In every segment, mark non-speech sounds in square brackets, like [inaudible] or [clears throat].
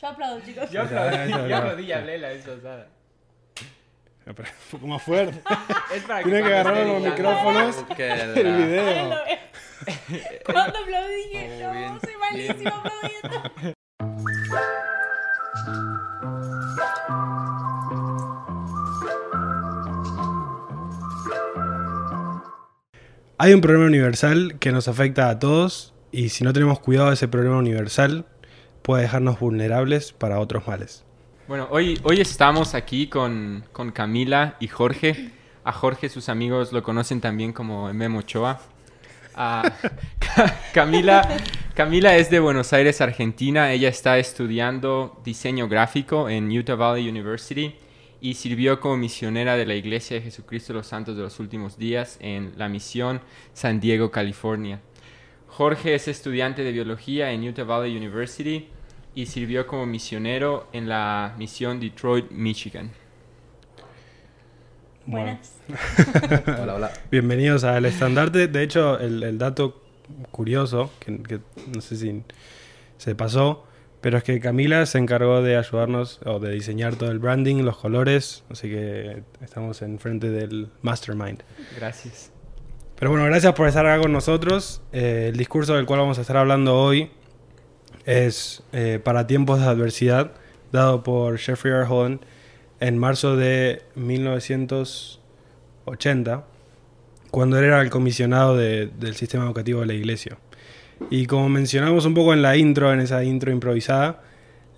Yo aplaudo, chicos. Yo aplaudí, yo aplaudí y hablé la vez pasada. Un poco más fuerte. [laughs] Es para Tiene que agarrar los micrófonos. [laughs] El video. veo. [laughs] Cuando aplaudí dije, Oh, no, soy malísima aplaudiendo. Hay un problema universal que nos afecta a todos y si no tenemos cuidado de ese problema universal puede dejarnos vulnerables para otros males. Bueno, hoy, hoy estamos aquí con, con Camila y Jorge. A Jorge sus amigos lo conocen también como Memo Ochoa. [laughs] Ca- Camila, Camila es de Buenos Aires, Argentina. Ella está estudiando diseño gráfico en Utah Valley University y sirvió como misionera de la Iglesia de Jesucristo de los Santos de los Últimos Días en la misión San Diego, California. Jorge es estudiante de biología en Utah Valley University y sirvió como misionero en la misión Detroit, Michigan. Buenas. [laughs] Hola, hola. Bienvenidos al estandarte. De hecho, el, el dato curioso, que, que no sé si se pasó, pero es que Camila se encargó de ayudarnos o de diseñar todo el branding, los colores, así que estamos enfrente del mastermind. Gracias. Pero bueno, gracias por estar acá con nosotros. Eh, el discurso del cual vamos a estar hablando hoy es eh, para tiempos de adversidad, dado por Jeffrey R. Holland en marzo de 1980, cuando él era el comisionado de- del sistema educativo de la iglesia. Y como mencionamos un poco en la intro, en esa intro improvisada,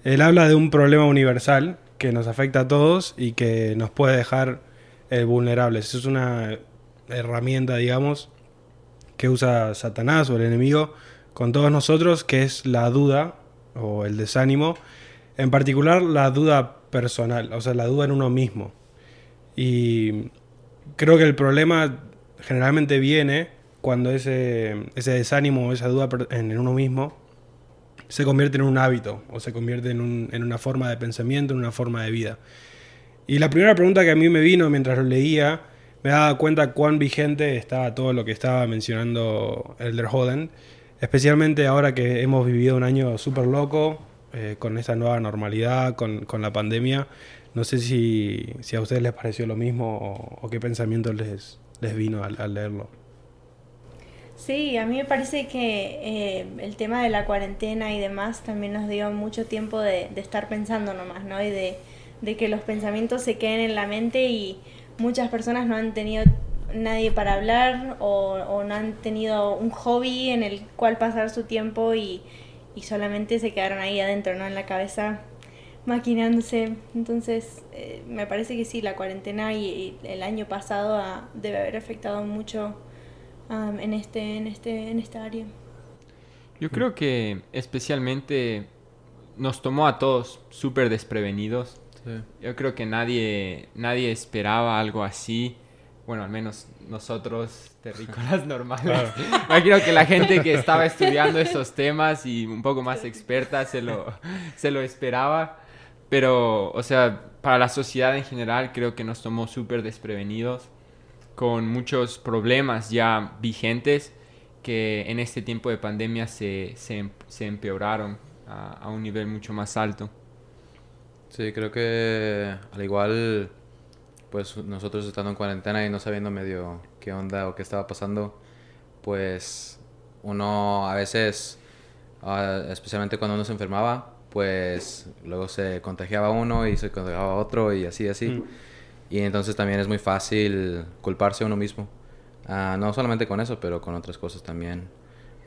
él habla de un problema universal que nos afecta a todos y que nos puede dejar eh, vulnerables. Es una herramienta, digamos, que usa Satanás o el enemigo con todos nosotros, que es la duda o el desánimo, en particular la duda personal, o sea, la duda en uno mismo. Y creo que el problema generalmente viene cuando ese, ese desánimo o esa duda en, uno mismo se convierte en un hábito o se convierte en, en una forma de pensamiento, en una forma de vida. Y la primera pregunta que a mí me vino mientras lo leía, me daba cuenta cuán vigente estaba todo lo que estaba mencionando Elder Holland, especialmente ahora que hemos vivido un año súper loco, eh, con esta nueva normalidad, con, con la pandemia. No sé si, si a ustedes les pareció lo mismo o, qué pensamiento les, les vino al, al leerlo. Sí, a mí me parece que eh, el tema de la cuarentena y demás también nos dio mucho tiempo de, de estar pensando nomás, ¿no? Y de, de que los pensamientos se queden en la mente y muchas personas no han tenido nadie para hablar o, o no han tenido un hobby en el cual pasar su tiempo y, y solamente se quedaron ahí adentro, ¿no? En la cabeza maquinándose. Entonces, eh, me parece que sí, la cuarentena y, y el año pasado ah, debe haber afectado mucho um, en, este, en, este, en esta área. Yo creo que especialmente nos tomó a todos súper desprevenidos. Sí. Yo creo que nadie, nadie esperaba algo así. Bueno, al menos nosotros, terrícolas [laughs] normales. Imagino que la gente que estaba estudiando esos temas y un poco más experta se lo, se lo esperaba. Pero, o sea, para la sociedad en general creo que nos tomó súper desprevenidos con muchos problemas ya vigentes que en este tiempo de pandemia se, se, em- se empeoraron a, a un nivel mucho más alto. Sí, creo que al igual, pues nosotros estando en cuarentena y no sabiendo medio qué onda o qué estaba pasando, pues uno a veces, ah, especialmente cuando uno se enfermaba, pues luego se contagiaba uno y se contagiaba otro y así, así. Mm. Y entonces también es muy fácil culparse a uno mismo. Ah, no solamente con eso, pero con otras cosas también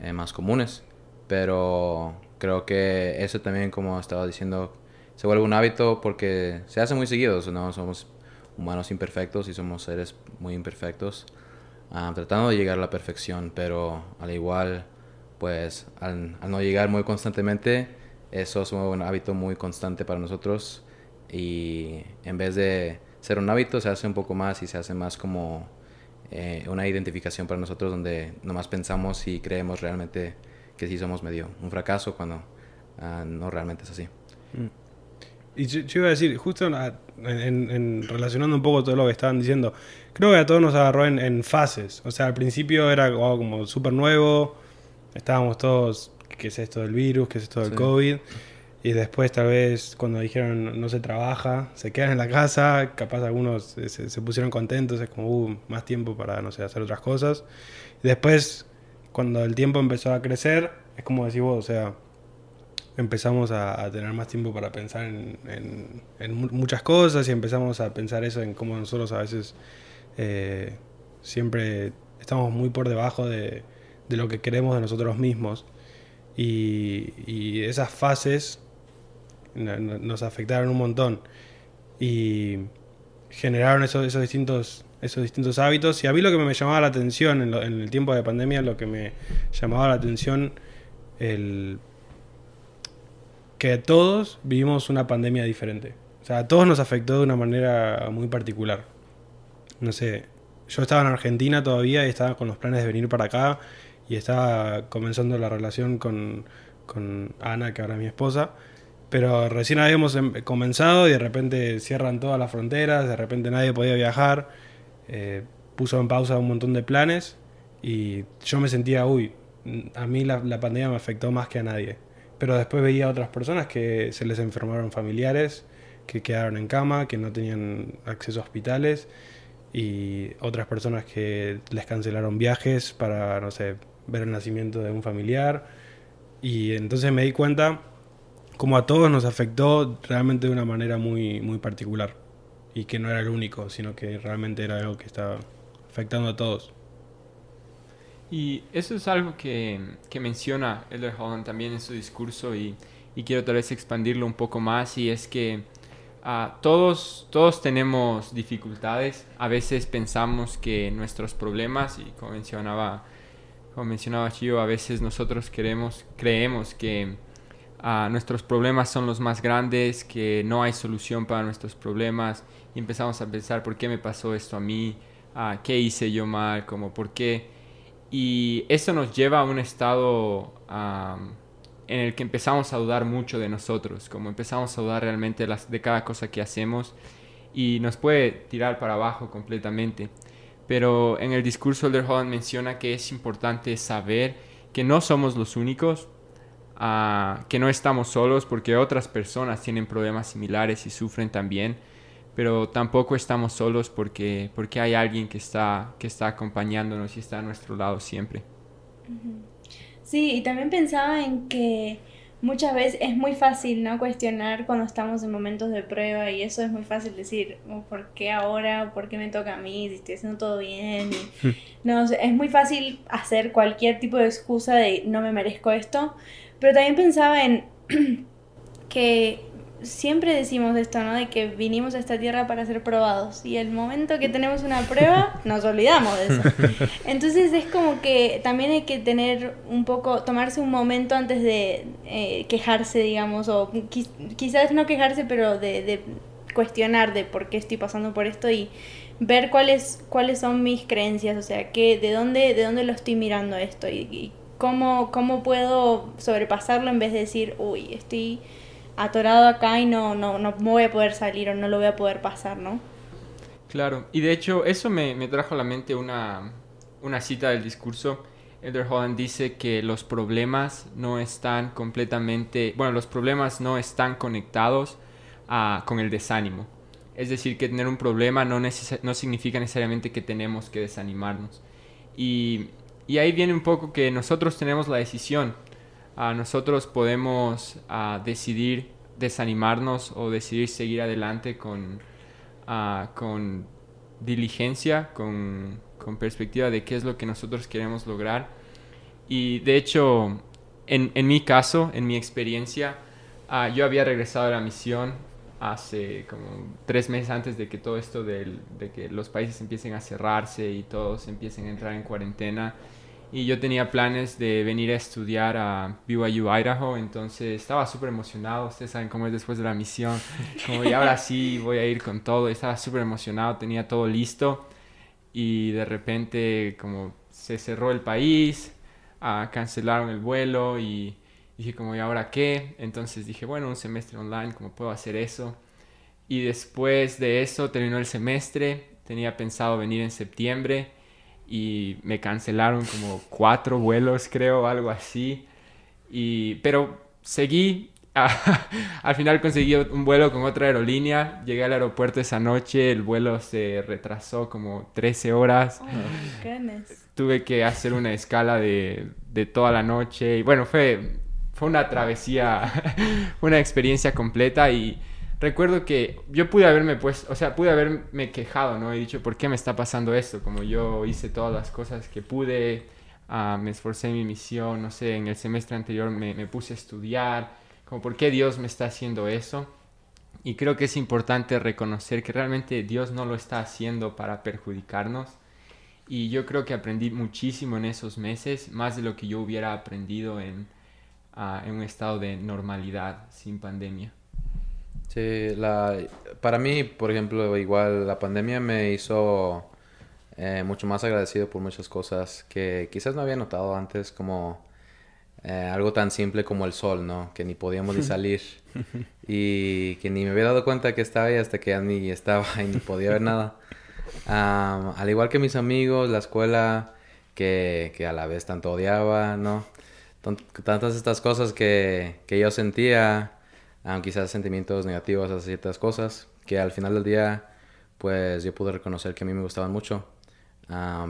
eh, más comunes. Pero creo que eso también, como estaba diciendo, se vuelve un hábito porque se hace muy seguido. ¿no? Somos humanos imperfectos y somos seres muy imperfectos, ah, tratando de llegar a la perfección, pero al igual, pues al, no llegar muy constantemente, eso es un hábito muy constante para nosotros y en vez de ser un hábito se hace un poco más y se hace más como eh, una identificación para nosotros donde nomás pensamos y creemos realmente que sí somos medio un fracaso cuando ah, no realmente es así. Y yo, yo iba a decir, justo en, en- en- relacionando un poco todo lo que estaban diciendo, creo que a todos nos agarró en, en fases. O sea, al principio era como, como súper nuevo, estábamos todos, ¿qué es esto del virus? ¿Qué es esto del Sí. COVID? Y después tal vez cuando dijeron no se trabaja, se quedan en la casa, capaz algunos se, se pusieron contentos, es como uh, más tiempo para, no sé, hacer otras cosas. Y después, cuando el tiempo empezó a crecer, es como decís vos, o sea, empezamos a, tener más tiempo para pensar en, en, muchas cosas y empezamos a pensar eso en cómo nosotros a veces eh, siempre estamos muy por debajo de, lo que queremos de nosotros mismos. Y, esas fases nos afectaron un montón y generaron esos, distintos, esos distintos hábitos. Y a mí lo que me llamaba la atención en, en el tiempo de pandemia, lo que me llamaba la atención, el que todos vivimos una pandemia diferente. O sea, a todos nos afectó de una manera muy particular. No sé, yo estaba en Argentina todavía y estaba con los planes de venir para acá y estaba comenzando la relación con, con Ana, que ahora es mi esposa. Pero recién habíamos em, comenzado y de repente cierran todas las fronteras, de repente nadie podía viajar, eh, puso en pausa un montón de planes y yo me sentía, uy, a mí la, la pandemia me afectó más que a nadie. Pero después veía a otras personas que se les enfermaron familiares, que quedaron en cama, que no tenían acceso a hospitales y otras personas que les cancelaron viajes para, no sé, ver el nacimiento de un familiar. Y entonces me di cuenta como a todos nos afectó realmente de una manera muy, muy particular. Y que no era el único, sino que realmente era algo que estaba afectando a todos. Y eso es algo que, que menciona Elder Holland también en su discurso y, y, quiero tal vez expandirlo un poco más y es que uh, todos, todos tenemos dificultades. A veces pensamos que nuestros problemas, y como mencionaba, como mencionaba Chio, a veces nosotros queremos, creemos que uh, nuestros problemas son los más grandes, que no hay solución para nuestros problemas y empezamos a pensar por qué me pasó esto a mí, uh, qué hice yo mal, como por qué y eso nos lleva a un estado en el que empezamos a dudar mucho de nosotros, como empezamos a dudar realmente de cada cosa que hacemos y nos puede tirar para abajo completamente. Pero en el discurso Elder Holland menciona que es importante saber que no somos los únicos, ah, que no estamos solos porque otras personas tienen problemas similares y sufren también pero tampoco estamos solos porque, porque hay alguien que está, que está acompañándonos y está a nuestro lado siempre. Sí, y también pensaba en que muchas veces es muy fácil no cuestionar cuando estamos en momentos de prueba y eso es muy fácil decir oh, por qué ahora por qué me toca a mí si estoy haciendo todo bien no es muy fácil hacer cualquier tipo de excusa de no me merezco esto pero también pensaba en [clears throat] que siempre decimos esto, ¿no? De que vinimos a esta tierra para ser probados. Y el momento que tenemos una prueba, [laughs] nos olvidamos de eso. Entonces es como que también hay que tener un poco, tomarse un momento antes de eh, quejarse, digamos, o quizás no quejarse, pero de, cuestionar de por qué estoy pasando por esto y ver cuáles, cuáles son mis creencias, o sea, que, de, dónde, de dónde lo estoy mirando esto y, y cómo, cómo puedo sobrepasarlo en vez de decir, uy, estoy atorado acá y no, no, no voy a poder salir o no lo voy a poder pasar, ¿no? Claro, y de hecho eso me, me trajo a la mente una, una cita del discurso. Elder Holland dice que los problemas no están completamente, bueno, los problemas no están conectados a, con el desánimo. Es decir, que tener un problema no, no significa necesariamente que tenemos que desanimarnos. Y, y ahí viene un poco que nosotros tenemos la decisión nosotros podemos decidir desanimarnos o decidir seguir adelante con, con diligencia, con, con, perspectiva de qué es lo que nosotros queremos lograr. Y de hecho, en, en mi caso, en mi experiencia, yo había regresado a la misión hace como tres meses antes de que todo esto de que los países empiecen a cerrarse y todos empiecen a entrar en cuarentena y yo tenía planes de venir a estudiar a BYU Idaho, entonces estaba súper emocionado, ustedes saben cómo es después de la misión, como y ahora sí voy a ir con todo, estaba súper emocionado, tenía todo listo y de repente como se cerró el país, uh, cancelaron el vuelo y dije como y ahora qué, entonces dije bueno un semestre online, ¿cómo puedo hacer eso? Y después de eso terminó el semestre, tenía pensado venir en septiembre y me cancelaron como cuatro vuelos, creo, algo así. Y, pero seguí [laughs] al final conseguí un vuelo con otra aerolínea, llegué al aeropuerto esa noche, el vuelo se retrasó como 13 horas. Oh. Tuve que hacer una escala de, de toda la noche y bueno, fue, fue una travesía, [laughs] una experiencia completa y recuerdo que yo pude haberme pues, o sea, pude haberme quejado, ¿no? He dicho, ¿por qué me está pasando esto? Como yo hice todas las cosas que pude, ah, me esforcé en mi misión, no sé, en el semestre anterior me, me puse a estudiar como por qué Dios me está haciendo eso. Y creo que es importante reconocer que realmente Dios no lo está haciendo para perjudicarnos. Y yo creo que aprendí muchísimo en esos meses, más de lo que yo hubiera aprendido en, ah, en un estado de normalidad sin pandemia. Sí, la, para mí, por ejemplo, igual la pandemia me hizo eh, mucho más agradecido por muchas cosas que quizás no había notado antes, como eh, algo tan simple como el sol, ¿no? Que ni podíamos ni [laughs] salir y que ni me había dado cuenta que estaba ahí hasta que ya ni estaba [laughs] y ni podía ver nada. al igual que mis amigos, la escuela, que, que a la vez tanto odiaba, ¿no? tantas estas cosas que, que yo sentía, quizás sentimientos negativos a ciertas cosas, que al final del día, pues yo pude reconocer que a mí me gustaban mucho,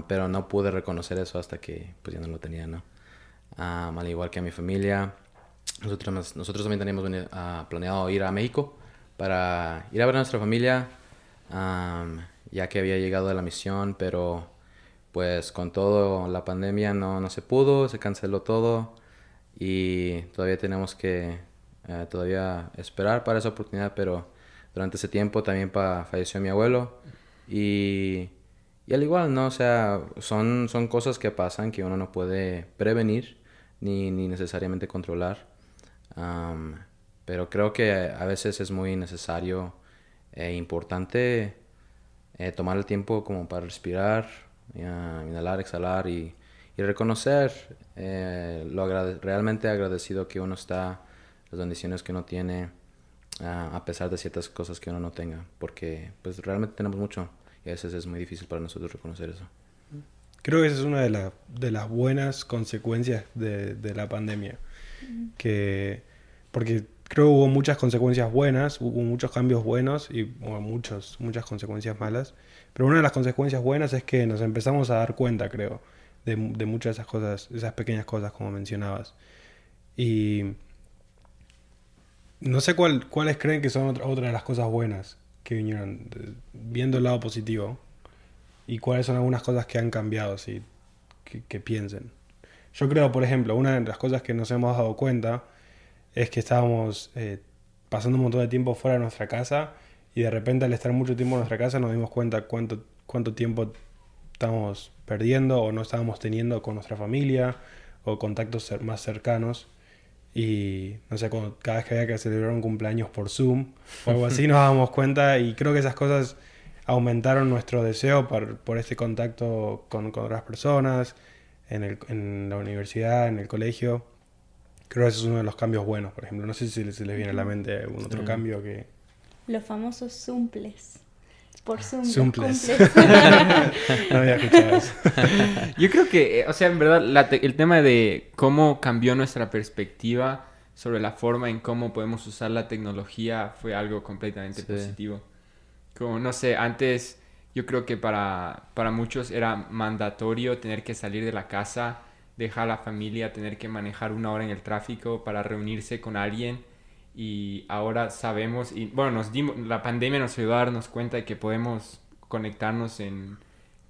pero no pude reconocer eso hasta que pues ya no lo tenía, ¿no? al igual que a mi familia. Nosotros, nosotros también teníamos uh, planeado ir a México para ir a ver a nuestra familia, ya que había llegado a la misión, pero pues con todo la pandemia no, no se pudo, se canceló todo y todavía tenemos que eh, todavía esperar para esa oportunidad, pero durante ese tiempo también falleció mi abuelo y, y, al igual, ¿no? O sea, son, son cosas que pasan que uno no puede prevenir ni, ni necesariamente controlar. pero creo que a veces es muy necesario e importante eh, tomar el tiempo como para respirar, inhalar, exhalar y, y reconocer eh, lo realmente agradecido que uno está, las bendiciones que uno tiene, ah, a pesar de ciertas cosas que uno no tenga, porque pues realmente tenemos mucho y a veces es muy difícil para nosotros reconocer eso. Creo que esa es una de, de las buenas consecuencias de, de la pandemia. Que, porque creo que hubo muchas consecuencias buenas, hubo muchos cambios buenos y muchos, muchas consecuencias malas. Pero una de las consecuencias buenas es que nos empezamos a dar cuenta, creo, de, de muchas de esas cosas, esas pequeñas cosas como mencionabas. Y no sé cuál, cuáles creen que son otra, otra de las cosas buenas que vinieron, viendo el lado positivo y cuáles son algunas cosas que han cambiado, si, que, piensen. Yo creo, por ejemplo, una de las cosas que nos hemos dado cuenta es que estábamos eh, pasando un montón de tiempo fuera de nuestra casa y de repente al estar mucho tiempo en nuestra casa nos dimos cuenta cuánto, cuánto tiempo estamos perdiendo o no estábamos teniendo con nuestra familia o contactos más cercanos. Y no sé, cada vez que había que celebrar un cumpleaños por Zoom o algo así, nos dábamos cuenta y creo que esas cosas aumentaron nuestro deseo por, por este contacto con, con, otras personas, en, el, en, la universidad, en el colegio. Creo que ese es uno de los cambios buenos, por ejemplo. No sé si se les viene a la mente algún otro cambio que... Los famosos zumples. Por Zoom. Zumples. [laughs] no había escuchado eso. [laughs] Yo creo que, eh, o sea, en verdad, el tema de cómo cambió nuestra perspectiva sobre la forma en cómo podemos usar la tecnología fue algo completamente positivo. Como, no sé, antes yo creo que para, para muchos era mandatorio tener que salir de la casa, dejar a la familia, tener que manejar una hora en el tráfico para reunirse con alguien. Y ahora sabemos, y bueno, nos dimos, la pandemia nos ayudó a darnos cuenta de que podemos conectarnos en,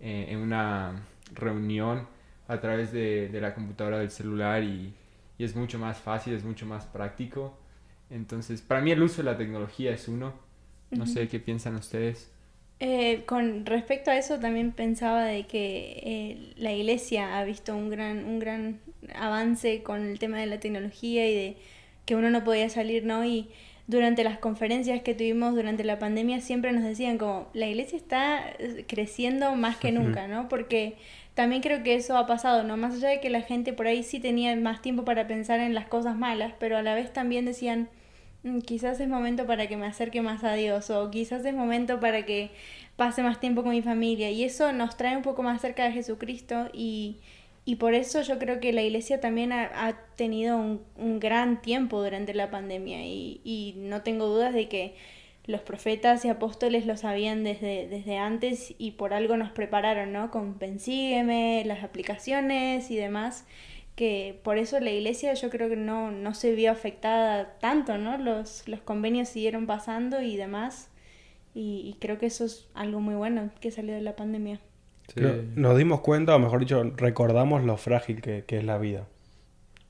eh, en una reunión a través de, de, la computadora del celular y, y es mucho más fácil, es mucho más práctico. Entonces, para mí el uso de la tecnología es uno, no sé qué piensan ustedes. Eh, con respecto a eso también pensaba de que eh, la iglesia ha visto un gran, un gran avance con el tema de la tecnología y de que uno no podía salir, ¿no? Y durante las conferencias que tuvimos durante la pandemia siempre nos decían como la iglesia está eh, creciendo más que nunca, ¿no? Porque también creo que eso ha pasado, ¿no? Más allá de que la gente por ahí sí tenía más tiempo para pensar en las cosas malas, pero a la vez también decían Mm, quizás es momento para que me acerque más a Dios o quizás es momento para que pase más tiempo con mi familia y eso nos trae un poco más cerca de Jesucristo y, y por eso yo creo que la iglesia también ha, ha tenido un, un, gran tiempo durante la pandemia y, y, no tengo dudas de que los profetas y apóstoles lo sabían desde, desde antes y por algo nos prepararon, ¿no? Con Pensígueme, las aplicaciones y demás, que por eso la iglesia yo creo que no, no se vio afectada tanto, ¿no? Los, los convenios siguieron pasando y demás y, y creo que eso es algo muy bueno que salió de la pandemia. Sí. Nos dimos cuenta, o mejor dicho, recordamos lo frágil que, que es la vida.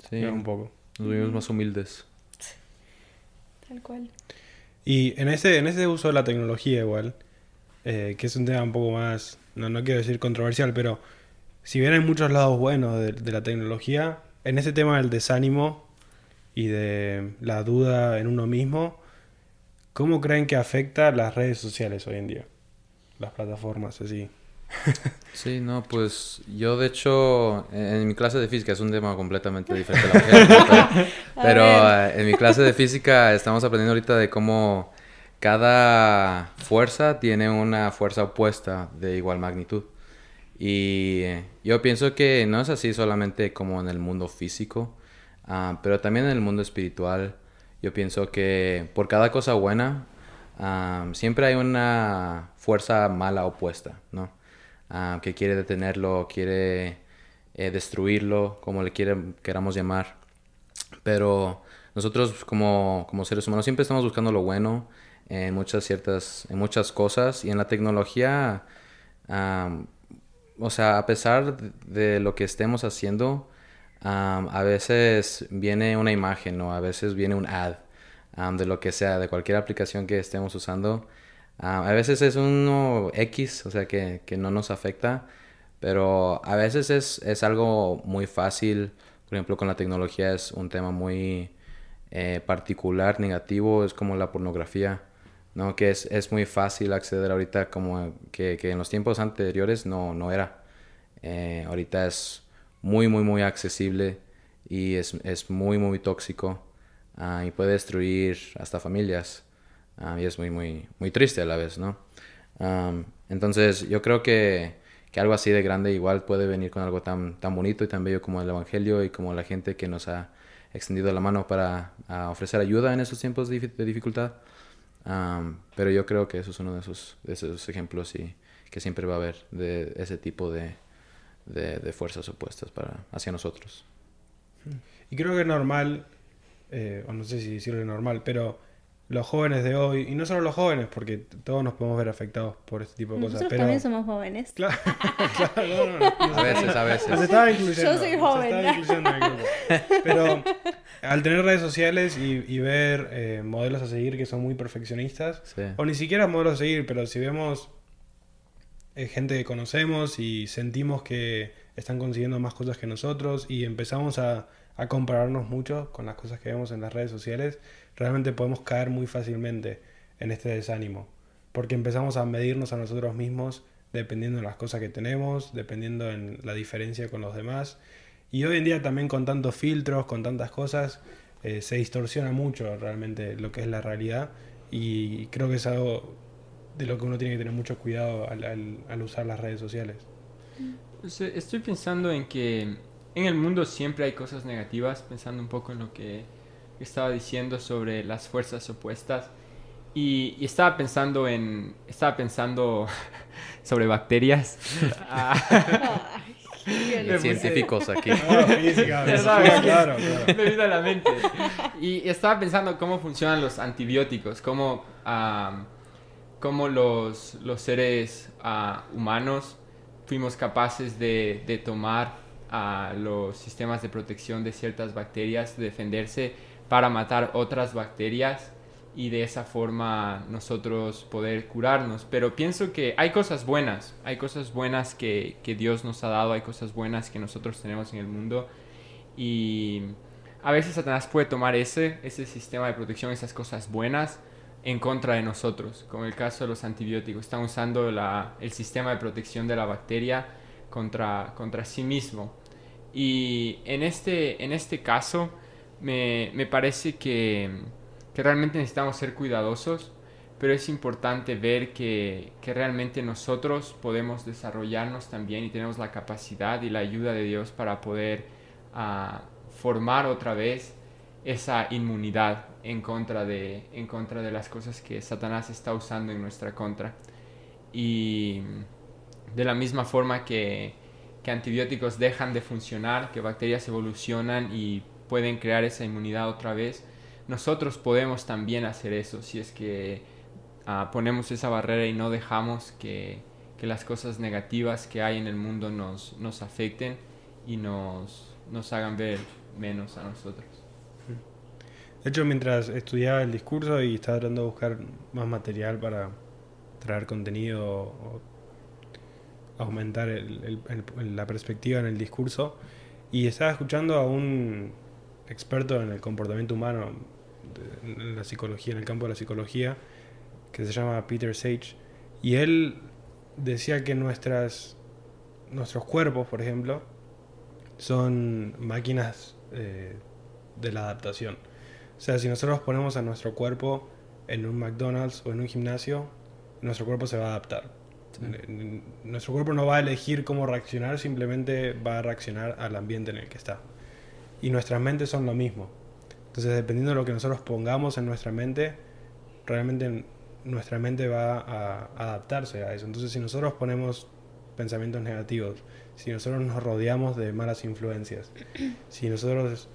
Sí, un poco. Nos vimos más humildes. Tal cual. Y en ese, en ese uso de la tecnología igual, eh, que es un tema un poco más, no, no quiero decir controversial, pero si bien hay muchos lados buenos de, de la tecnología, en ese tema del desánimo y de la duda en uno mismo, ¿cómo creen que afecta las redes sociales hoy en día? Las plataformas así. Sí, no, pues yo de hecho en mi clase de física es un tema completamente diferente a la mujer, [laughs] pero, pero uh, en mi clase de física estamos aprendiendo ahorita de cómo cada fuerza tiene una fuerza opuesta de igual magnitud. Y yo pienso que no es así solamente como en el mundo físico, uh, pero también en el mundo espiritual. Yo pienso que por cada cosa buena um, siempre hay una fuerza mala opuesta, ¿no? Uh, que quiere detenerlo, quiere eh, destruirlo, como le quiere, queramos llamar. Pero nosotros como, como, seres humanos siempre estamos buscando lo bueno en muchas ciertas, en muchas cosas y en la tecnología, um, o sea, a pesar de lo que estemos haciendo, um, a veces viene una imagen o a veces viene un ad de lo que sea, de cualquier aplicación que estemos usando. A veces es uno X, o sea, que, que, no nos afecta, pero a veces es, es, algo muy fácil. Por ejemplo, con la tecnología es un tema muy eh, particular, negativo, es como la pornografía, ¿no? Que es, es muy fácil acceder ahorita como que, que, en los tiempos anteriores no, no era. Eh, ahorita es muy, muy, muy accesible y es, es muy, muy tóxico uh, y puede destruir hasta familias. Um, y es muy, muy, muy triste a la vez, ¿no? Entonces, yo creo que, que, algo así de grande igual puede venir con algo tan, tan bonito y tan bello como el Evangelio y como la gente que nos ha extendido la mano para ofrecer ayuda en esos tiempos de, dificultad. Pero yo creo que eso es uno de esos, de esos ejemplos y que siempre va a haber de ese tipo de, de, de fuerzas opuestas para, hacia nosotros. Y creo que es normal, eh, o no sé si decirlo normal, pero los jóvenes de hoy, y no solo los jóvenes, porque todos nos podemos ver afectados por este tipo de cosas. Nosotros pero... también somos jóvenes. [laughs] Claro, claro no, no, no, a veces, a veces. Nos estaba incluyendo. Yo soy joven. Nos estaba incluyendo en el grupo. [laughs] Pero al tener redes sociales y, y ver eh, modelos a seguir que son muy perfeccionistas, Sí. o ni siquiera modelos a seguir, pero si vemos eh, gente que conocemos y sentimos que están consiguiendo más cosas que nosotros y empezamos a, a compararnos mucho con las cosas que vemos en las redes sociales, realmente podemos caer muy fácilmente en este desánimo, porque empezamos a medirnos a nosotros mismos dependiendo de las cosas que tenemos, dependiendo en la diferencia con los demás. Y hoy en día también con tantos filtros, con tantas cosas, eh, se distorsiona mucho realmente lo que es la realidad y creo que es algo de lo que uno tiene que tener mucho cuidado al, al, usar las redes sociales. Estoy pensando en que en el mundo siempre hay cosas negativas, pensando un poco en lo que estaba diciendo sobre las fuerzas opuestas. Y, y estaba pensando en. Estaba pensando [laughs] sobre bacterias. [laughs] Ah, Ay, Científicos aquí. [laughs] Física, Ya física, sabes, claro, me claro. vino a la mente. Y estaba pensando cómo funcionan los antibióticos, cómo, cómo los, los seres ah, humanos fuimos capaces de, de tomar a los sistemas de protección de ciertas bacterias, de defenderse para matar otras bacterias y de esa forma nosotros poder curarnos. Pero pienso que hay cosas buenas, hay cosas buenas que, que Dios nos ha dado, hay cosas buenas que nosotros tenemos en el mundo y a veces Satanás puede tomar ese, ese sistema de protección, esas cosas buenas en contra de nosotros, como el caso de los antibióticos. Están usando la, el sistema de protección de la bacteria contra, contra sí mismo. Y en este, en este caso me, me parece que, que realmente necesitamos ser cuidadosos, pero es importante ver que, que realmente nosotros podemos desarrollarnos también y tenemos la capacidad y la ayuda de Dios para poder ah, formar otra vez esa inmunidad en contra, de, en contra de las cosas que Satanás está usando en nuestra contra. Y de la misma forma que, que antibióticos dejan de funcionar, que bacterias evolucionan y pueden crear esa inmunidad otra vez, nosotros podemos también hacer eso si es que ah, ponemos esa barrera y no dejamos que, que, las cosas negativas que hay en el mundo nos, nos afecten y nos, nos hagan ver menos a nosotros. De hecho, mientras estudiaba el discurso y estaba tratando de buscar más material para traer contenido o aumentar la perspectiva en el discurso, y estaba escuchando a un experto en el comportamiento humano, en la psicología, en el campo de la psicología, que se llama Peter Sage, y él decía que nuestras, nuestros cuerpos, por ejemplo, son máquinas eh, de la adaptación. O sea, si nosotros ponemos a nuestro cuerpo en un McDonald's o en un gimnasio, nuestro cuerpo se va a adaptar. Nuestro cuerpo no va a elegir cómo reaccionar, simplemente va a reaccionar al ambiente en el que está y nuestras mentes son lo mismo. Entonces, dependiendo de lo que nosotros pongamos en nuestra mente, realmente nuestra mente va a, adaptarse a eso. Entonces, si nosotros ponemos pensamientos negativos, si nosotros nos rodeamos de malas influencias, [clears throat] si nosotros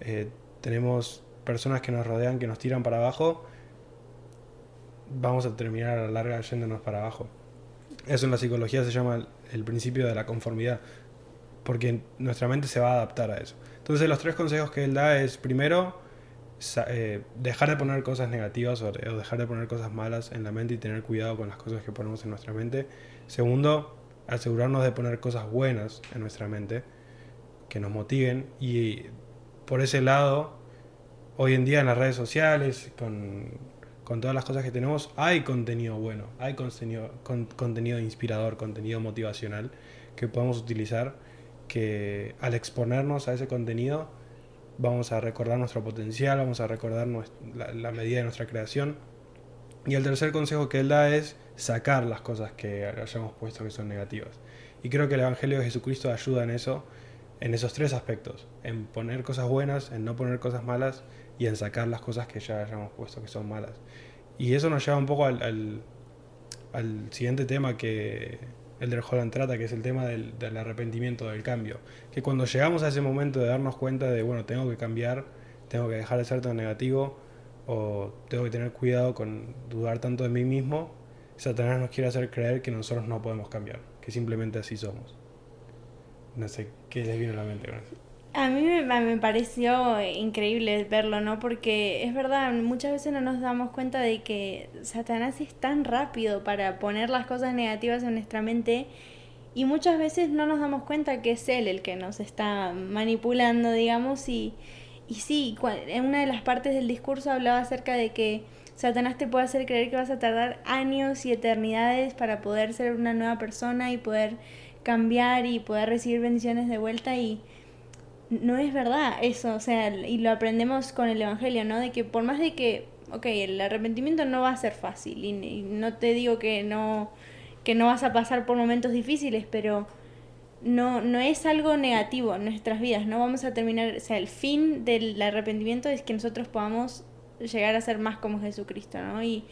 eh, tenemos personas que nos rodean, que nos tiran para abajo, vamos a terminar a la larga yéndonos para abajo. Eso en la psicología se llama el principio de la conformidad, porque nuestra mente se va a adaptar a eso. Entonces los tres consejos que él da es, primero, eh, dejar de poner cosas negativas o, dejar de poner cosas malas en la mente y tener cuidado con las cosas que ponemos en nuestra mente. Segundo, asegurarnos de poner cosas buenas en nuestra mente que nos motiven y por ese lado, hoy en día en las redes sociales, con, con todas las cosas que tenemos, hay contenido bueno, hay contenido, contenido inspirador, contenido motivacional que podemos utilizar que al exponernos a ese contenido vamos a recordar nuestro potencial, vamos a recordar la, medida de nuestra creación. Y el tercer consejo que él da es sacar las cosas que hayamos puesto que son negativas. Y creo que el Evangelio de Jesucristo ayuda en eso, en esos tres aspectos, en poner cosas buenas, en no poner cosas malas y en sacar las cosas que ya hayamos puesto que son malas. Y eso nos lleva un poco al, al siguiente tema que, el Holland trata, que es el tema del, arrepentimiento, del cambio. Que cuando llegamos a ese momento de darnos cuenta de, bueno, tengo que cambiar, tengo que dejar de ser tan negativo, o tengo que tener cuidado con dudar tanto de mí mismo, Satanás nos quiere hacer creer que nosotros no podemos cambiar, que simplemente así somos. No sé qué les viene a la mente con eso. A mí me, pareció increíble verlo, ¿no? Porque es verdad, muchas veces no nos damos cuenta de que Satanás es tan rápido para poner las cosas negativas en nuestra mente y muchas veces no nos damos cuenta que es él el que nos está manipulando, digamos, y, y sí, en una de las partes del discurso hablaba acerca de que Satanás te puede hacer creer que vas a tardar años y eternidades para poder ser una nueva persona y poder cambiar y poder recibir bendiciones de vuelta y no es verdad eso, o sea, y lo aprendemos con el Evangelio, ¿no? De que por más de que, ok, el arrepentimiento no va a ser fácil, y, no te digo que no, que no vas a pasar por momentos difíciles, pero no, no es algo negativo en nuestras vidas, no vamos a terminar, o sea, el fin del arrepentimiento es que nosotros podamos llegar a ser más como Jesucristo, ¿no? Y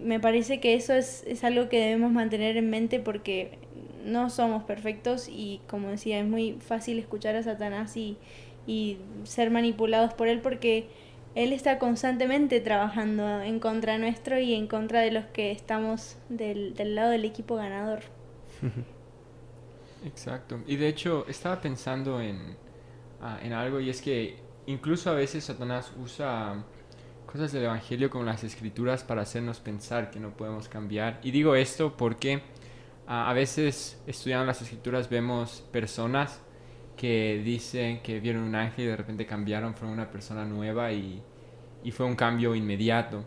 me parece que eso es, es algo que debemos mantener en mente porque no somos perfectos y como decía, es muy fácil escuchar a Satanás y, y ser manipulados por él porque él está constantemente trabajando en contra nuestro y en contra de los que estamos del, del lado del equipo ganador. [laughs] Exacto. Y de hecho, estaba pensando en, ah, en algo y es que incluso a veces Satanás usa cosas del Evangelio como las escrituras para hacernos pensar que no podemos cambiar. Y digo esto porque a veces estudiando las escrituras vemos personas que dicen que vieron un ángel y de repente cambiaron, fueron una persona nueva y, y fue un cambio inmediato.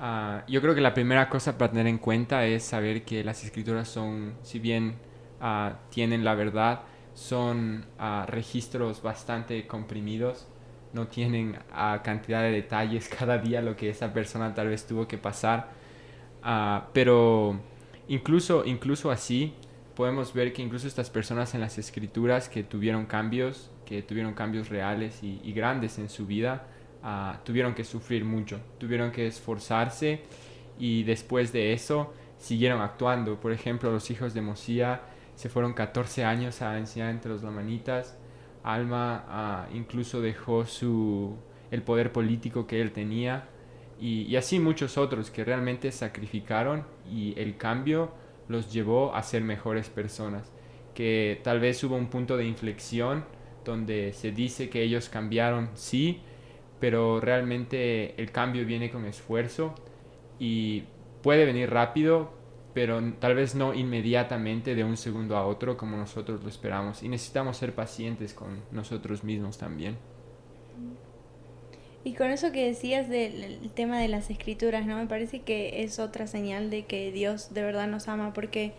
Ah, yo creo que la primera cosa para tener en cuenta es saber que las escrituras son, si bien uh, tienen la verdad, son uh, registros bastante comprimidos. no tienen cantidad de detalles [laughs] cada día lo que esa persona tal vez tuvo que pasar. Ah, pero incluso, incluso así, podemos ver que incluso estas personas en las escrituras que tuvieron cambios, que tuvieron cambios reales y, grandes en su vida, ah, tuvieron que sufrir mucho, tuvieron que esforzarse y después de eso siguieron actuando. Por ejemplo, los hijos de Mosía se fueron 14 años a enseñar entre los lamanitas. Alma ah, incluso dejó su, el poder político que él tenía y, así muchos otros que realmente sacrificaron y el cambio los llevó a ser mejores personas. Que tal vez hubo un punto de inflexión donde se dice que ellos cambiaron, sí, pero realmente el cambio viene con esfuerzo y puede venir rápido, pero tal vez no inmediatamente de un segundo a otro como nosotros lo esperamos. Y necesitamos ser pacientes con nosotros mismos también. Y con eso que decías del tema de las escrituras, ¿no? Me parece que es otra señal de que Dios de verdad nos ama, porque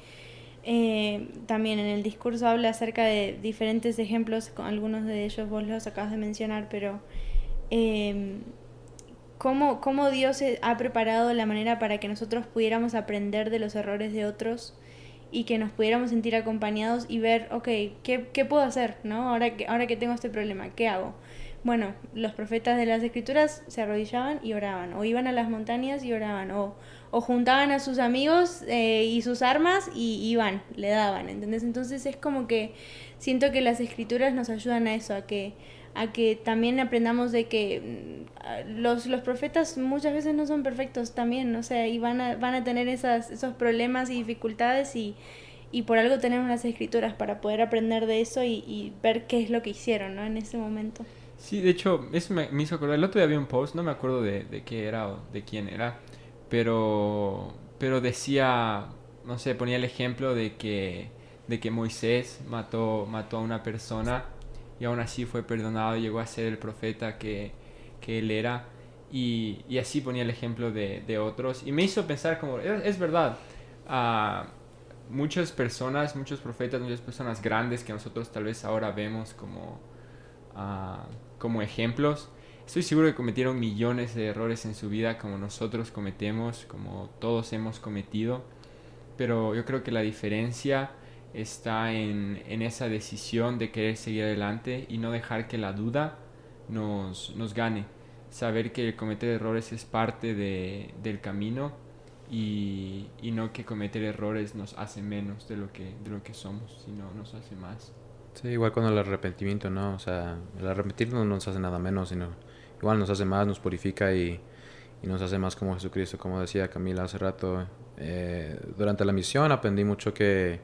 eh, también en el discurso habla acerca de diferentes ejemplos, con algunos de ellos vos los acabas de mencionar, pero eh, cómo, cómo Dios ha preparado la manera para que nosotros pudiéramos aprender de los errores de otros y que nos pudiéramos sentir acompañados y ver, ok, ¿qué, qué puedo hacer? ¿no? Ahora, que, ahora que tengo este problema, ¿qué hago? Bueno, los profetas de las escrituras se arrodillaban y oraban, o iban a las montañas y oraban, o, o juntaban a sus amigos eh, y sus armas y iban, le daban, ¿entendés? Entonces es como que siento que las escrituras nos ayudan a eso, a que a que también aprendamos de que mm, los, los profetas muchas veces no son perfectos también, o sea, y van a, van a tener esas, esos problemas y dificultades y, y por algo tenemos las escrituras para poder aprender de eso y, y, ver qué es lo que hicieron, ¿no? En ese momento. Sí, de hecho, eso me, hizo acordar, el otro día había un post, no me acuerdo de, de qué era o de quién era, pero, pero decía, no sé, ponía el ejemplo de que, de que Moisés mató, mató a una persona y aún así fue perdonado, llegó a ser el profeta que, que él era. Y, y, así ponía el ejemplo de, de, otros. Y me hizo pensar como, es, verdad, uh, muchas personas, muchos profetas, muchas personas grandes que nosotros tal vez ahora vemos como, uh, como ejemplos, estoy seguro que cometieron millones de errores en su vida como nosotros cometemos, como todos hemos cometido. Pero yo creo que la diferencia está en, en, esa decisión de querer seguir adelante y no dejar que la duda nos, nos gane. Saber que cometer errores es parte de, del camino y, y, no que cometer errores nos hace menos de lo que, de lo que somos, sino nos hace más. Sí, igual con el arrepentimiento, ¿no? O sea, el arrepentirnos no nos hace nada menos, sino igual nos hace más, nos purifica y, y nos hace más como Jesucristo, como decía Camila hace rato. Eh, durante la misión aprendí mucho que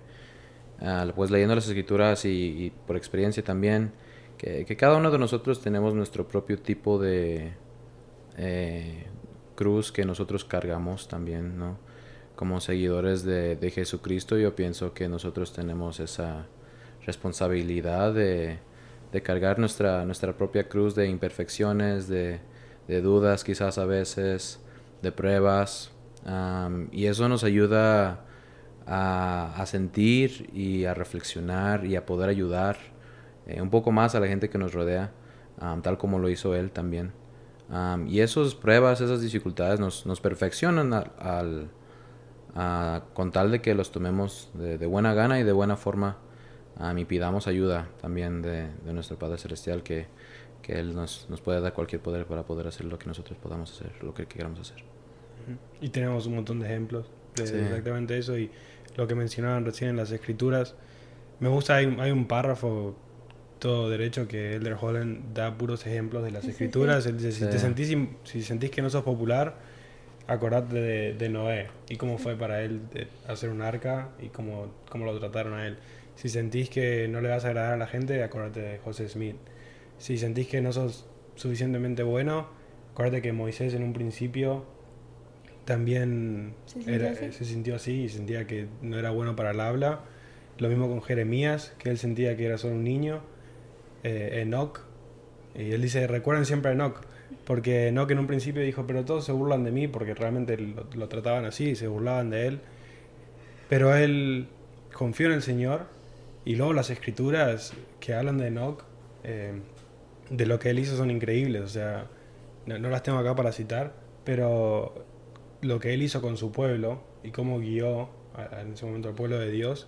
uh, pues leyendo las escrituras y, por experiencia también, que, que, cada uno de nosotros tenemos nuestro propio tipo de eh, cruz que nosotros cargamos también, ¿no? Como seguidores de, de, Jesucristo, yo pienso que nosotros tenemos esa responsabilidad de, de cargar nuestra, nuestra propia cruz de imperfecciones, de, de dudas quizás a veces, de pruebas, y eso nos ayuda a, a, sentir y a reflexionar y a poder ayudar eh, un poco más a la gente que nos rodea, tal como lo hizo él también. Y esas pruebas, esas dificultades nos, nos perfeccionan al, con tal de que los tomemos de, buena gana y de buena forma um, y pidamos ayuda también de, de nuestro Padre Celestial que, que Él nos, nos puede dar cualquier poder para poder hacer lo que nosotros podamos hacer, lo que queramos hacer. Y tenemos un montón de ejemplos de sí. exactamente eso y lo que mencionaban recién en las escrituras. Me gusta, hay, hay un párrafo todo derecho que Elder Holland da puros ejemplos de las escrituras. Él dice, si, te sentís, si sentís que no sos popular, acordate de, de Noé y cómo fue para él hacer un arca y cómo, cómo lo trataron a él. Si sentís que no le vas a agradar a la gente, acordate de José Smith. Si sentís que no sos suficientemente bueno, acuérdate que Moisés en un principio también ¿Se, era, se sintió así y sentía que no era bueno para el habla. Lo mismo con Jeremías, que él sentía que era solo un niño. Eh, Enoch, y él dice, recuerden siempre a Enoch, porque Enoch en un principio dijo, pero todos se burlan de mí, porque realmente lo, lo trataban así, se burlaban de él. Pero él confió en el Señor, y luego las escrituras que hablan de Enoch, eh, de lo que él hizo son increíbles. O sea, no, no las tengo acá para citar, pero lo que él hizo con su pueblo y cómo guió a- a- en ese momento al pueblo de Dios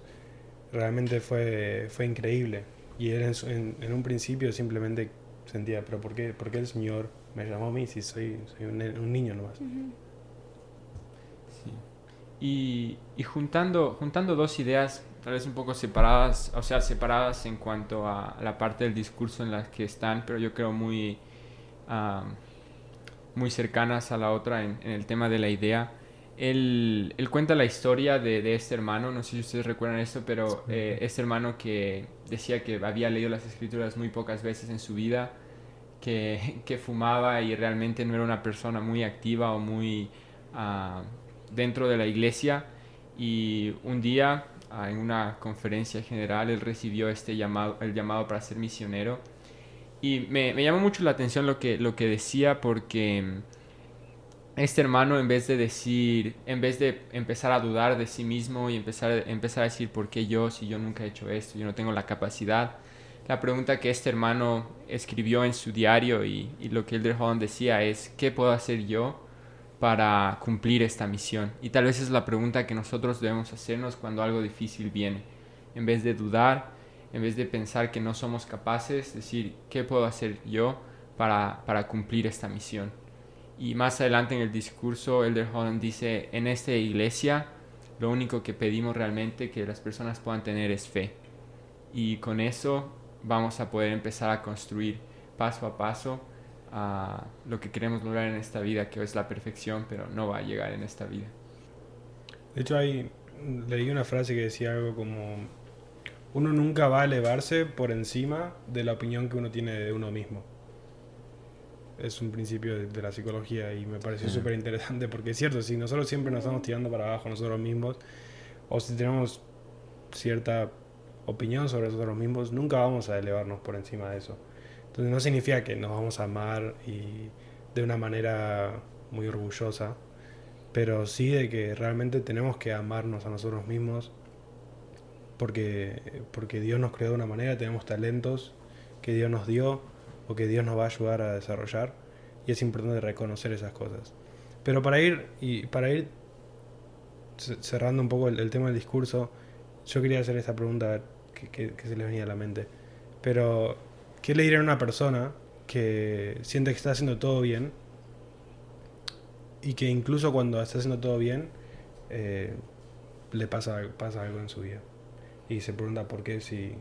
realmente fue, fue increíble. Y él en, su- en- en un principio simplemente sentía, pero ¿por qué, por qué el Señor me llamó a mí si soy, soy un, un niño nomás? Sí. Y, y juntando, juntando dos ideas, tal vez un poco separadas, o sea, separadas en cuanto a la parte del discurso en las que están, pero yo creo muy, muy cercanas a la otra en, en el tema de la idea. Él, él cuenta la historia de, de este hermano, no sé si ustedes recuerdan esto, pero eh, este hermano que decía que había leído las escrituras muy pocas veces en su vida, que, [laughs] que fumaba y realmente no era una persona muy activa o muy ah, dentro de la iglesia. Y un día, en una conferencia general, él recibió este llamado, el llamado para ser misionero. Y me, me llamó mucho la atención lo que, lo que decía porque mm, este hermano en vez de decir, en vez de empezar a dudar de sí mismo y empezar, empezar a decir por qué yo, si yo nunca he hecho esto, yo no tengo la capacidad, la pregunta que este hermano escribió en su diario y, y lo que Elder Holland decía es, ¿qué puedo hacer yo para cumplir esta misión? Y tal vez es la pregunta que nosotros debemos hacernos cuando algo difícil viene. En vez de dudar, en vez de pensar que no somos capaces, decir, ¿qué puedo hacer yo para, para cumplir esta misión? Y más adelante en el discurso, Elder Holland dice, en esta iglesia lo único que pedimos realmente que las personas puedan tener es fe. Y con eso vamos a poder empezar a construir paso a paso a lo que queremos lograr en esta vida, que es la perfección, pero no va a llegar en esta vida. De hecho, hay, leí una frase que decía algo como, uno nunca va a elevarse por encima de la opinión que uno tiene de uno mismo. Es un principio de, de la psicología y me pareció Sí. súper interesante porque es cierto, si nosotros siempre nos estamos tirando para abajo nosotros mismos, o si tenemos cierta opinión sobre nosotros mismos, nunca vamos a elevarnos por encima de eso. Entonces no significa que nos vamos a amar y de una manera muy orgullosa, pero sí de que realmente tenemos que amarnos a nosotros mismos porque, porque Dios nos creó de una manera, tenemos talentos que Dios nos dio o que Dios nos va a ayudar a desarrollar y es importante reconocer esas cosas. Pero para ir, y para ir ce- cerrando un poco el, tema del discurso, yo quería hacer esta pregunta qué- qué se les venía a la mente. Pero, ¿qué le diría a una persona que siente que está haciendo todo bien y que incluso cuando está haciendo todo bien eh, le pasa, pasa algo en su vida? Y se pregunta por qué si,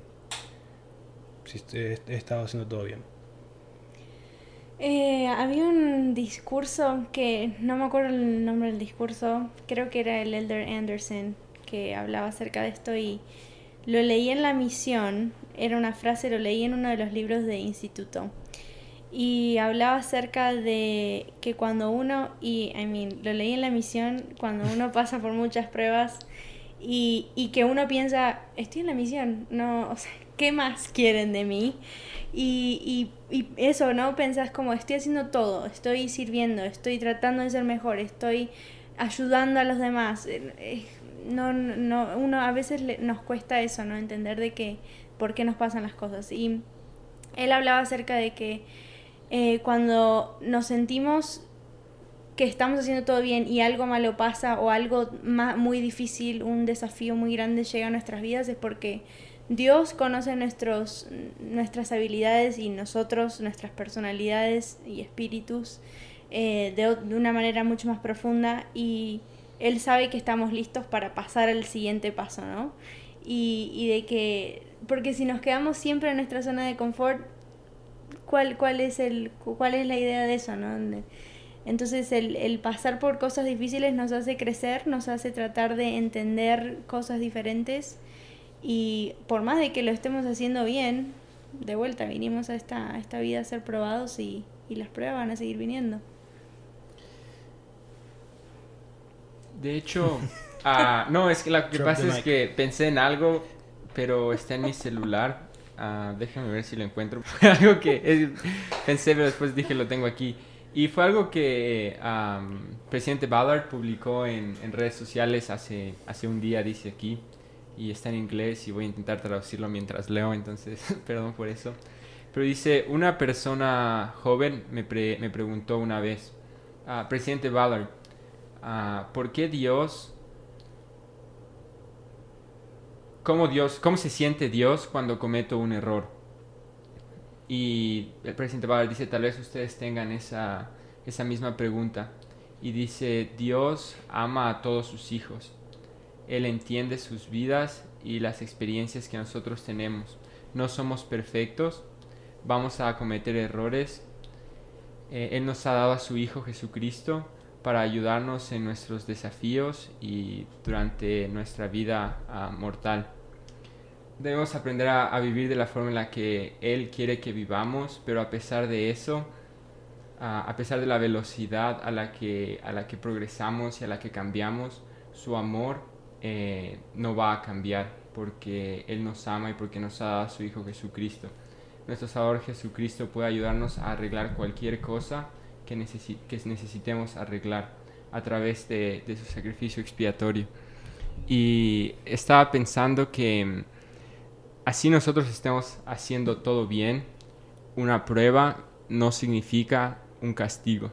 si he, estado haciendo todo bien. Eh, había un discurso que no me acuerdo el nombre del discurso, creo que era el Elder Anderson que hablaba acerca de esto y lo leí en la misión, era una frase, lo leí en uno de los libros de instituto y hablaba acerca de que cuando uno, y lo leí en la misión, cuando uno [laughs] pasa por muchas pruebas y, y que uno piensa, estoy en la misión, no, ¿qué más quieren de mí? Y, y, eso, ¿no? Pensás como estoy haciendo todo, estoy sirviendo, estoy tratando de ser mejor, estoy ayudando a los demás. No, no, uno a veces le- nos cuesta eso, ¿no? Entender de que, por qué nos pasan las cosas. Y él hablaba acerca de que eh, cuando nos sentimos que estamos haciendo todo bien y algo malo pasa o algo ma- muy difícil, un desafío muy grande llega a nuestras vidas es porque Dios conoce nuestros, nuestras habilidades y nosotros, nuestras personalidades y espíritus eh, de, de una manera mucho más profunda y Él sabe que estamos listos para pasar al siguiente paso, ¿no? Y, y de que, porque si nos quedamos siempre en nuestra zona de confort, ¿cuál, cuál, es, el, cuál es la idea de eso, ¿no? Entonces el, el pasar por cosas difíciles nos hace crecer, nos hace tratar de entender cosas diferentes y por más de que lo estemos haciendo bien, de vuelta vinimos a esta, a esta vida a ser probados y, y las pruebas van a seguir viniendo. De hecho, [laughs] ah, no, es que lo que Drop pasa es mic. que pensé en algo, pero está en mi celular. Ah, déjame ver si lo encuentro. [laughs] Fue algo que eh, pensé, pero después dije lo tengo aquí. Y fue algo que am, presidente Ballard publicó en, en redes sociales hace, hace un día, dice aquí. Y está en inglés y voy a intentar traducirlo mientras leo, entonces [laughs] perdón por eso. Pero dice, una persona joven me, pre- me preguntó una vez, ah, presidente Ballard, ah, ¿por qué Dios, cómo Dios, cómo se siente Dios cuando cometo un error? Y el presidente Ballard dice, tal vez ustedes tengan esa, esa misma pregunta. Y dice, Dios ama a todos sus hijos. Él entiende sus vidas y las experiencias que nosotros tenemos. No somos perfectos, vamos a cometer errores. Eh, Él nos ha dado a su Hijo Jesucristo para ayudarnos en nuestros desafíos y durante nuestra vida ah, mortal. Debemos aprender a, vivir de la forma en la que Él quiere que vivamos, pero a pesar de eso, a pesar de la velocidad a la, que, a la que progresamos y a la que cambiamos, su amor eh, no va a cambiar porque Él nos ama y porque nos ha dado a su Hijo Jesucristo. Nuestro Salvador Jesucristo puede ayudarnos a arreglar cualquier cosa que, necesi- que necesitemos arreglar a través de, de su sacrificio expiatorio. Y estaba pensando que mm, así nosotros estemos haciendo todo bien, una prueba no significa un castigo.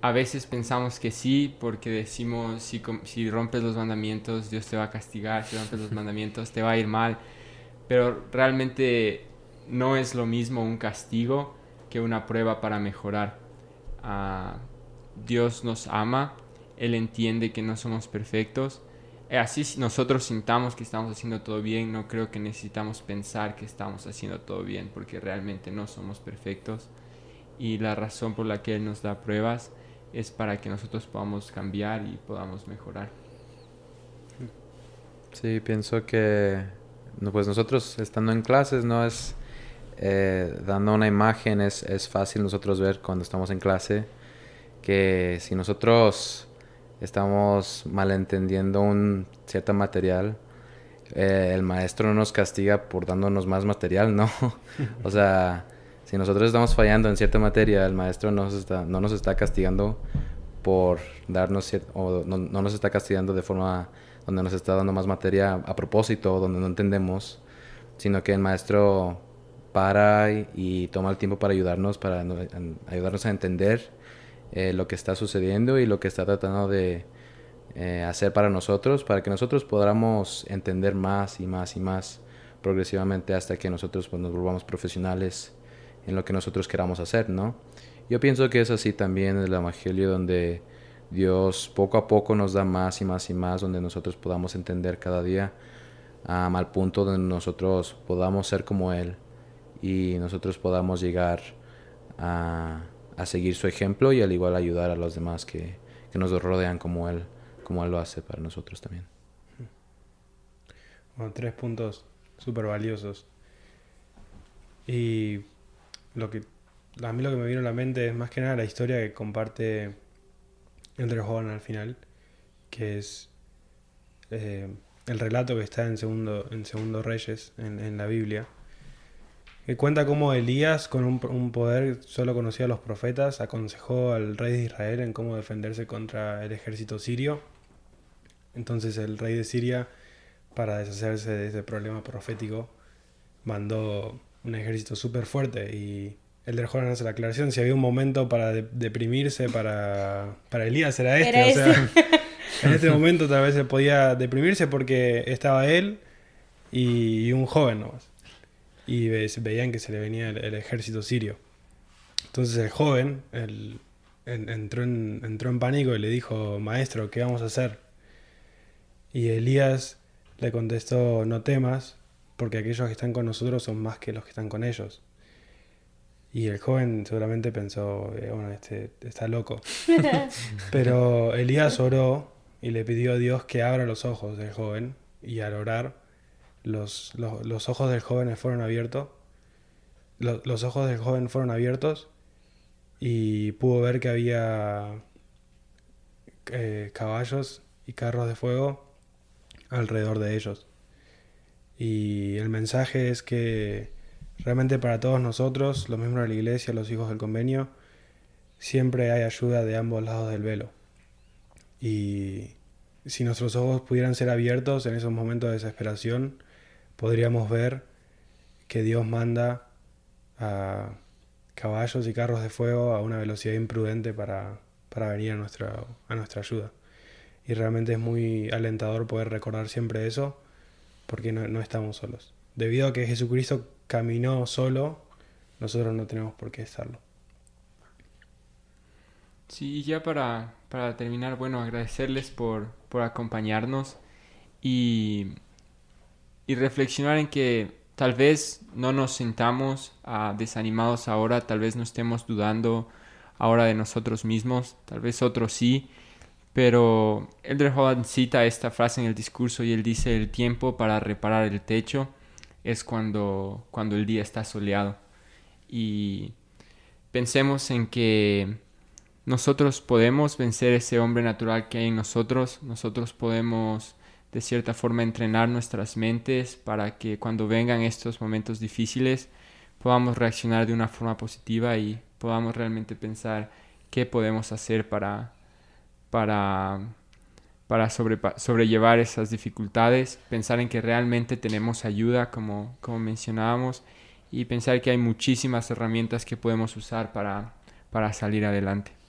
A veces pensamos que sí, porque decimos, si, si rompes los mandamientos, Dios te va a castigar, si rompes los [laughs] mandamientos, te va a ir mal. Pero realmente no es lo mismo un castigo que una prueba para mejorar. Ah, Dios nos ama, Él entiende que no somos perfectos. Eh, Así nosotros sintamos que estamos haciendo todo bien, no creo que necesitamos pensar que estamos haciendo todo bien, porque realmente no somos perfectos. Y la razón por la que Él nos da pruebas es para que nosotros podamos cambiar y podamos mejorar. Sí, pienso que pues nosotros estando en clases no es eh, dando una imagen, es, es fácil nosotros ver cuando estamos en clase que si nosotros estamos malentendiendo un cierto material, eh, el maestro no nos castiga por dándonos más material, ¿no? [laughs] o sea, si nosotros estamos fallando en cierta materia, el maestro no nos está, no nos está castigando por darnos o no, no nos está castigando de forma donde nos está dando más materia a propósito, donde no entendemos, sino que el maestro para y, toma el tiempo para ayudarnos, para ayudarnos a entender eh, lo que está sucediendo y lo que está tratando de eh, hacer para nosotros, para que nosotros podamos entender más y más y más progresivamente hasta que nosotros pues, nos volvamos profesionales en lo que nosotros queramos hacer, ¿no? Yo pienso que es así también en el Evangelio donde Dios poco a poco nos da más y más y más, donde nosotros podamos entender cada día am, al punto donde nosotros podamos ser como Él y nosotros podamos llegar a, a seguir su ejemplo y al igual ayudar a los demás que, que nos rodean como Él, como Él lo hace para nosotros también. Bueno, tres puntos súper valiosos. Y lo que a mí lo que me vino a la mente es más que nada la historia que comparte Elder Hogan al final, que es eh, el relato que está en segundo, en segundo Reyes, en la Biblia, que cuenta cómo Elías, con un, un poder solo conocía a los profetas, aconsejó al rey de Israel en cómo defenderse contra el ejército sirio. Entonces el rey de Siria, para deshacerse de ese problema profético, mandó un ejército súper fuerte y Elder Joran hace la aclaración, si había un momento para de- deprimirse para, para Elías era este, Era o sea, [laughs] en este momento tal vez se podía deprimirse porque estaba él y, y un joven nomás. Y ve- veían que se le venía el, el ejército sirio. Entonces el joven el- en- entró, en, entró en pánico y le dijo, maestro, ¿qué vamos a hacer? Y Elías le contestó, no temas, porque aquellos que están con nosotros son más que los que están con ellos. Y el joven seguramente pensó, eh, bueno, este está loco. [laughs] Pero Elías oró y le pidió a Dios que abra los ojos del joven. Y al orar, los, los, los ojos del joven fueron abiertos. Lo- los ojos del joven fueron abiertos y pudo ver que había eh, caballos y carros de fuego alrededor de ellos. Y el mensaje es que realmente para todos nosotros, los miembros de la iglesia, los hijos del convenio, siempre hay ayuda de ambos lados del velo. Y si nuestros ojos pudieran ser abiertos en esos momentos de desesperación, podríamos ver que Dios manda a caballos y carros de fuego a una velocidad imprudente para, para venir a nuestra, a nuestra ayuda. Y realmente es muy alentador poder recordar siempre eso, porque no, estamos solos. Debido a que Jesucristo caminó solo, nosotros no tenemos por qué estarlo. Sí, y ya para, para terminar, bueno, agradecerles por, por acompañarnos y, y reflexionar en que tal vez no nos sintamos ah, desanimados ahora, tal vez no estemos dudando ahora de nosotros mismos, tal vez otros sí, pero Elder Holland cita esta frase en el discurso y él dice el tiempo para reparar el techo es cuando, cuando el día está soleado. Y pensemos en que nosotros podemos vencer ese hombre natural que hay en nosotros, nosotros podemos de cierta forma entrenar nuestras mentes para que cuando vengan estos momentos difíciles podamos reaccionar de una forma positiva y podamos realmente pensar qué podemos hacer para, para, para sobrellevar esas dificultades, pensar en que realmente tenemos ayuda, como, como mencionábamos, y pensar que hay muchísimas herramientas que podemos usar para, para salir adelante.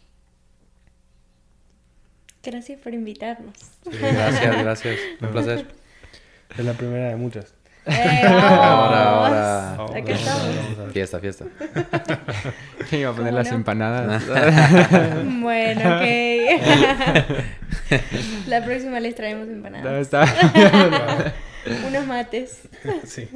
Gracias por invitarnos. gracias, gracias. [laughs] Un placer. Es la primera de muchas. Eh, [laughs] ahora, ahora. Aquí estamos. Fiesta, fiesta. [laughs] ¿Quién iba a poner ¿Cómo las no? empanadas? Bueno, ok. La próxima les traemos ¿Dónde empanadas. está? Unos mates. Sí.